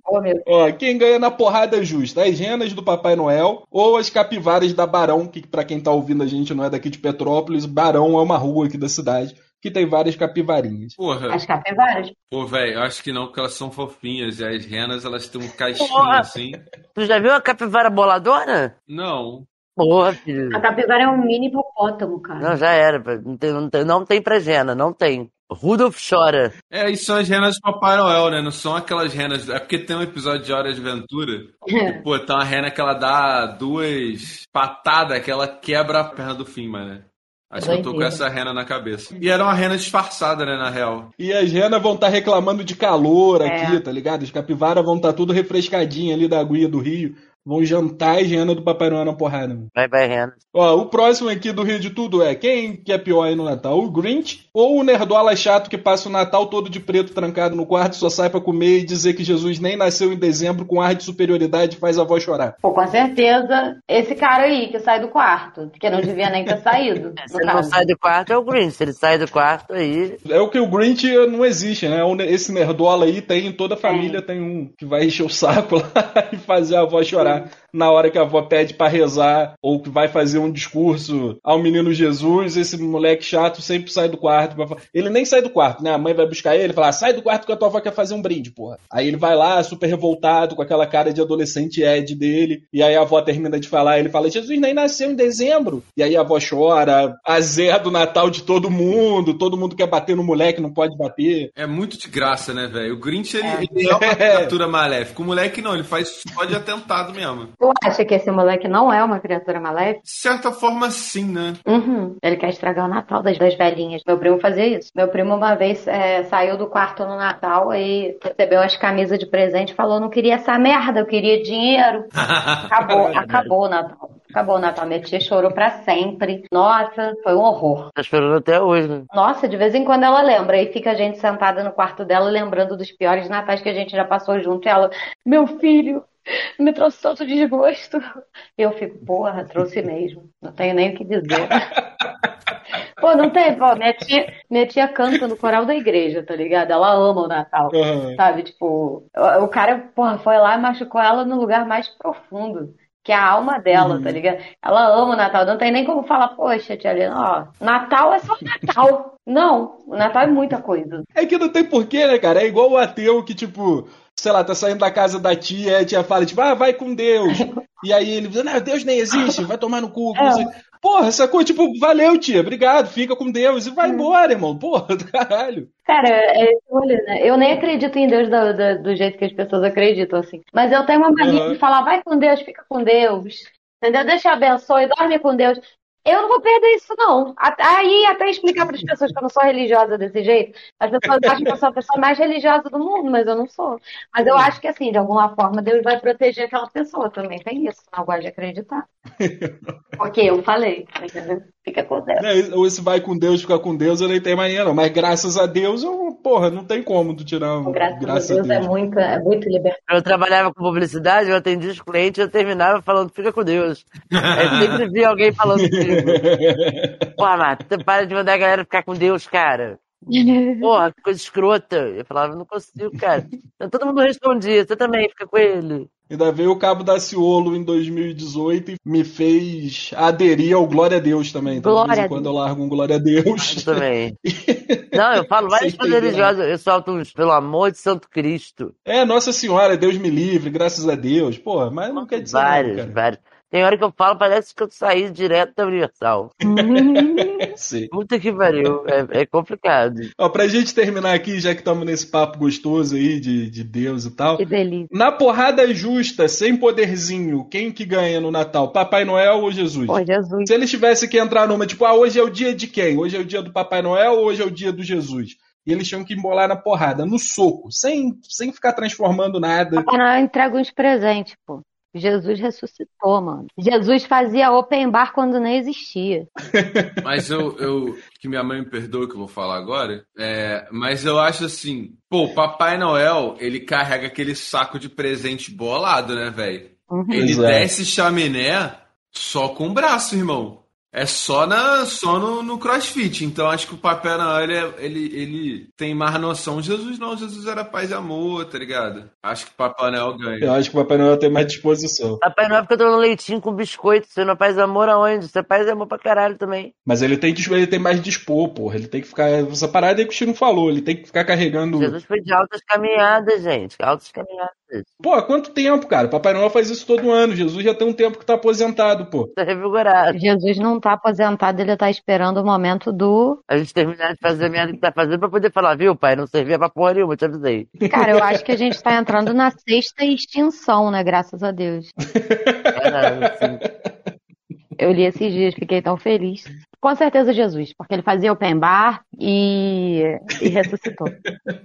Ó, quem ganha na porrada justa? As renas do Papai Noel ou as capivaras da Barão, que pra quem tá ouvindo a gente não é daqui de Petrópolis, Barão é uma rua aqui da cidade que tem várias capivarinhas. Porra, As capivaras. pô, velho, eu acho que não, porque elas são fofinhas. E as renas, elas têm um caixinho Porra. assim. Tu já viu a capivara boladora? Não. Porra, filho. A capivara é um mini hipopótamo, cara. Não, já era. Não tem, não tem, não tem pra Jena, não tem. Rudolf chora. É, e são as renas do Papai Noel, né? Não são aquelas renas. É porque tem um episódio de Hora de Aventura. que, pô, tem uma rena que ela dá duas patadas que ela quebra a perna do fim, mano. Acho que eu tô com essa rena na cabeça. E era uma rena disfarçada, né, na real. E as renas vão estar reclamando de calor É. aqui, tá ligado? As capivaras vão estar tudo refrescadinha ali da aguinha do rio. Vão jantar as renas do Papai Noel na porrada. mano. Vai, vai, Renan. Ó, o próximo aqui do Rio de Tudo é quem que é pior aí no Natal? O Grinch ou o Nerdola chato que passa o Natal todo de preto trancado no quarto, só sai pra comer e dizer que Jesus nem nasceu em dezembro com ar de superioridade e faz a avó chorar? Pô, com certeza, esse cara aí que sai do quarto, que não devia nem ter saído. Se no ele não caso. sai do quarto, é o Green. Se ele sai do quarto, aí. É o que o Grinch não existe, né? Esse Nerdola aí tem, toda a família tem um que vai encher o saco lá e fazer a avó chorar na hora que a avó pede pra rezar ou que vai fazer um discurso ao menino Jesus. Esse moleque chato sempre sai do quarto. pra Ele nem sai do quarto, né? A mãe vai buscar ele e fala: sai do quarto que a tua avó quer fazer um brinde, porra. Aí ele vai lá, super revoltado, com aquela cara de adolescente Ed dele. E aí a avó termina de falar, ele fala: Jesus nem nasceu em dezembro. E aí a avó chora, azeda o Natal de todo mundo, todo mundo quer bater no moleque, não pode bater. É muito de graça, né, velho? O Grinch, ele ele é uma criatura maléfica. O moleque não, ele faz só de atentado mesmo. Tu acha que esse moleque não é uma criatura maléfica? De certa forma, sim, né? Uhum. Ele quer estragar o Natal das, das velhinhas. Meu primo fazia isso. Meu primo uma vez é, saiu do quarto no Natal e recebeu as camisas de presente e falou: não queria essa merda, eu queria dinheiro. Acabou, acabou o Natal. Acabou o Natal. Minha tia chorou pra sempre. Nossa, foi um horror. Tá chorando até hoje, né? Nossa, de vez em quando ela lembra. Aí fica a gente sentada no quarto dela lembrando dos piores natais que a gente já passou junto. E ela, meu filho, me trouxe tanto desgosto. Eu fico, porra, trouxe mesmo. Não tenho nem o que dizer. Pô, não tem, pô, minha tia, minha tia canta no coral da igreja, tá ligado? Ela ama o Natal. Aham. Sabe, tipo, o, cara, porra, foi lá e machucou ela no lugar mais profundo. Que é a alma dela, tá ligado? Ela ama o Natal. Não tem nem como falar, poxa, tia Helena, ó, Natal é só Natal. Não, o Natal é muita coisa. É que não tem porquê, né, cara? É igual o ateu que, tipo, sei lá, tá saindo da casa da tia, a tia fala, tipo, ah, vai com Deus. E aí ele diz, não, Deus nem existe, vai tomar no cu. sei. Porra, sacou? Tipo, valeu, tia, obrigado, fica com Deus e vai embora, irmão. Porra, do caralho. Cara, é rolê, né? Eu nem acredito em Deus do, do, do jeito que as pessoas acreditam, assim. Mas eu tenho uma mania Uhum. de falar, vai com Deus, fica com Deus. Entendeu? Deixa eu abençoe, dorme com Deus. Eu não vou perder isso, não. Aí, até explicar para as pessoas que eu não sou religiosa desse jeito. As pessoas acham que eu sou a pessoa mais religiosa do mundo, mas eu não sou. Mas eu acho que, assim, de alguma forma, Deus vai proteger aquela pessoa também. Tem isso, não gosto de acreditar. Porque eu falei, entendeu? Fica com Deus. Ou esse vai com Deus, fica com Deus, eu nem tenho mania, não. Mas graças a Deus, eu, porra, não tem como tu tirar um. Graças, a Deus, é muito, é muito libertador. Eu trabalhava com publicidade, eu atendia os clientes, eu terminava falando, fica com Deus. Aí sempre vi alguém falando comigo. Porra, Marta, para de mandar a galera ficar com Deus, cara. Porra, que coisa escrota. Eu falava, não consigo, cara. Então, todo mundo respondia, você também fica com ele. Ainda veio o Cabo da Ciolo em 2018 e me fez aderir ao Glória a Deus também. Então, de Glória vez a em quando eu largo um Glória a Deus. Eu também. Não, eu falo várias coisas religiosas. Eu solto uns, pelo amor de Santo Cristo. É, Nossa Senhora, Deus me livre, graças a Deus. Porra, mas não quer dizer Vários, vários. Tem hora que eu falo, parece que eu saí direto da Universal. Sim. Puta que pariu. É, é complicado. Ó, pra gente terminar aqui, já que estamos nesse papo gostoso aí de, de Deus e tal. Que delícia. Na porrada justa, sem poderzinho, quem que ganha no Natal? Papai Noel ou Jesus? Pô, Jesus. Se eles tivessem que entrar numa, tipo, ah, hoje é o dia de quem? Hoje é o dia do Papai Noel ou hoje é o dia do Jesus? E eles tinham que embolar na porrada, no soco, sem, sem ficar transformando nada. Papai Noel entrega uns presentes, pô. Jesus ressuscitou, mano. Jesus fazia open bar quando nem existia. Mas eu, eu. Que minha mãe me perdoe que eu vou falar agora. É, mas eu acho assim. Pô, o Papai Noel, ele carrega aquele saco de presente bolado, né, velho? Uhum. Ele é. desce chaminé só com o braço, irmão. É só, na, só no, no crossfit. Então acho que o Papai Noel ele, é- ele, ele tem mais noção. Jesus não, Jesus era paz e amor, tá ligado? Acho que o Papai Noel Eu ganha. acho que o Papai Noel tem mais disposição. Papai Noel fica tomando leitinho com biscoito. Você não é paz e amor aonde? Você é paz e amor pra caralho também. Mas ele tem, que- ele tem mais dispor, porra. Ele tem que ficar. Essa parada aí que o Chino falou, ele tem que ficar carregando. Jesus foi de altas caminhadas, gente. Altas caminhadas. Pô, há quanto tempo, cara? Papai Noel faz isso todo ano. Jesus já tem um tempo que tá aposentado, pô. Tá revigorado. Jesus não tá aposentado, ele tá esperando o momento do. A gente terminar de fazer a merda que tá fazendo pra poder falar, viu, pai? Não servia pra porra nenhuma, eu te avisei. Cara, eu acho que a gente tá entrando na sexta extinção, né? Graças a Deus. Caralho, assim. Eu li esses dias, fiquei tão feliz. Com certeza Jesus, porque ele fazia open bar e, e ressuscitou.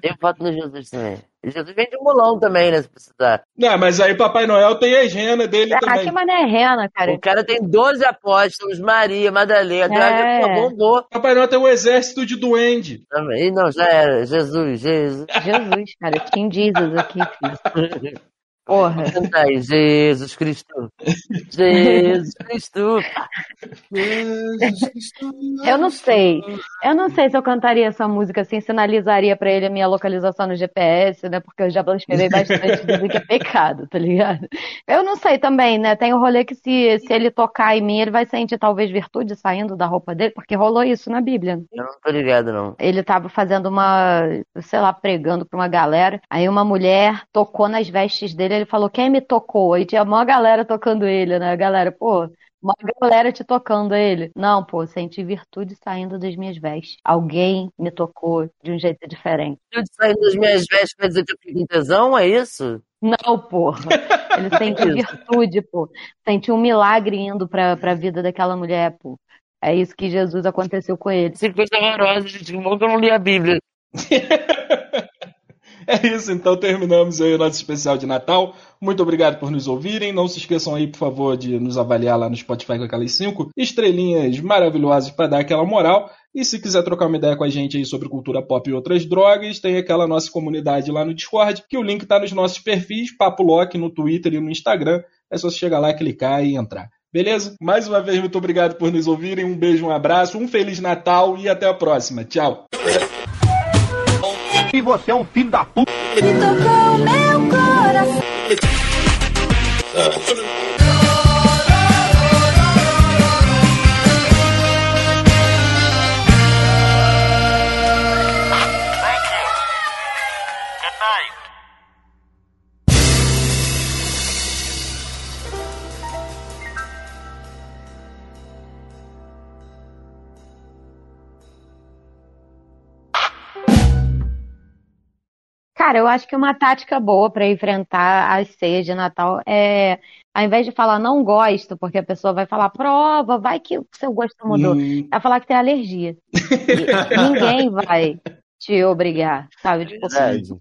Eu voto no Jesus também. Jesus vem de um mulão também, né? Se precisar. Não, mas aí Papai Noel tem a rena dele Ah, também. que mané rena, cara. O cara tem 12 apóstolos, Maria, Madalena, É. é. bombou. Papai Noel tem um exército de duende. Também. Não, já era. Jesus, Jesus. Jesus, cara. Team Jesus aqui, filho. Porra. Canta aí, Jesus Cristo. Jesus Cristo. Eu não sei. Eu não sei se eu cantaria essa música assim, sinalizaria pra ele a minha localização no GPS, né? Porque eu já blasfemei bastante, dizem que é pecado, tá ligado? Eu não sei também, né? Tem o rolê que se, se ele tocar em mim, ele vai sentir talvez virtude saindo da roupa dele, porque rolou isso na Bíblia. Eu não tô ligado, não. Ele tava fazendo uma, sei lá, pregando pra uma galera. Aí uma mulher tocou nas vestes dele, ele falou: Quem me tocou? Aí tinha uma galera tocando ele, né? A galera, pô, uma galera te tocando ele. Não, pô, senti virtude saindo das minhas vestes. Alguém me tocou de um jeito diferente. Eu saindo das minhas vestes pra dizer que eu com tesão, é isso? Não, porra. Ele sentiu virtude, pô. Sentiu um milagre indo pra, pra vida daquela mulher, pô. É isso que Jesus aconteceu com ele. É coisa horrorosa, gente. Que bom que eu não li a Bíblia. É isso, então terminamos aí o nosso especial de Natal. Muito obrigado por nos ouvirem. Não se esqueçam aí, por favor, de nos avaliar lá no Spotify com aquelas cinco estrelinhas maravilhosas para dar aquela moral. E se quiser trocar uma ideia com a gente aí sobre cultura pop e outras drogas, tem aquela nossa comunidade lá no Discord, que o link tá nos nossos perfis, Papo Lock no Twitter e no Instagram. É só você chegar lá, clicar e entrar. Beleza? Mais uma vez, muito obrigado por nos ouvirem. Um beijo, um abraço, um Feliz Natal e até a próxima. Tchau! E você é um filho da puta. Me tocou meu coração. Cara, eu acho que uma tática boa pra enfrentar as ceias de Natal é, ao invés de falar não gosto, porque a pessoa vai falar prova, vai que o seu gosto mudou, Hum, é falar que tem alergia. Ninguém vai te obrigar, sabe? Tipo, Verdade.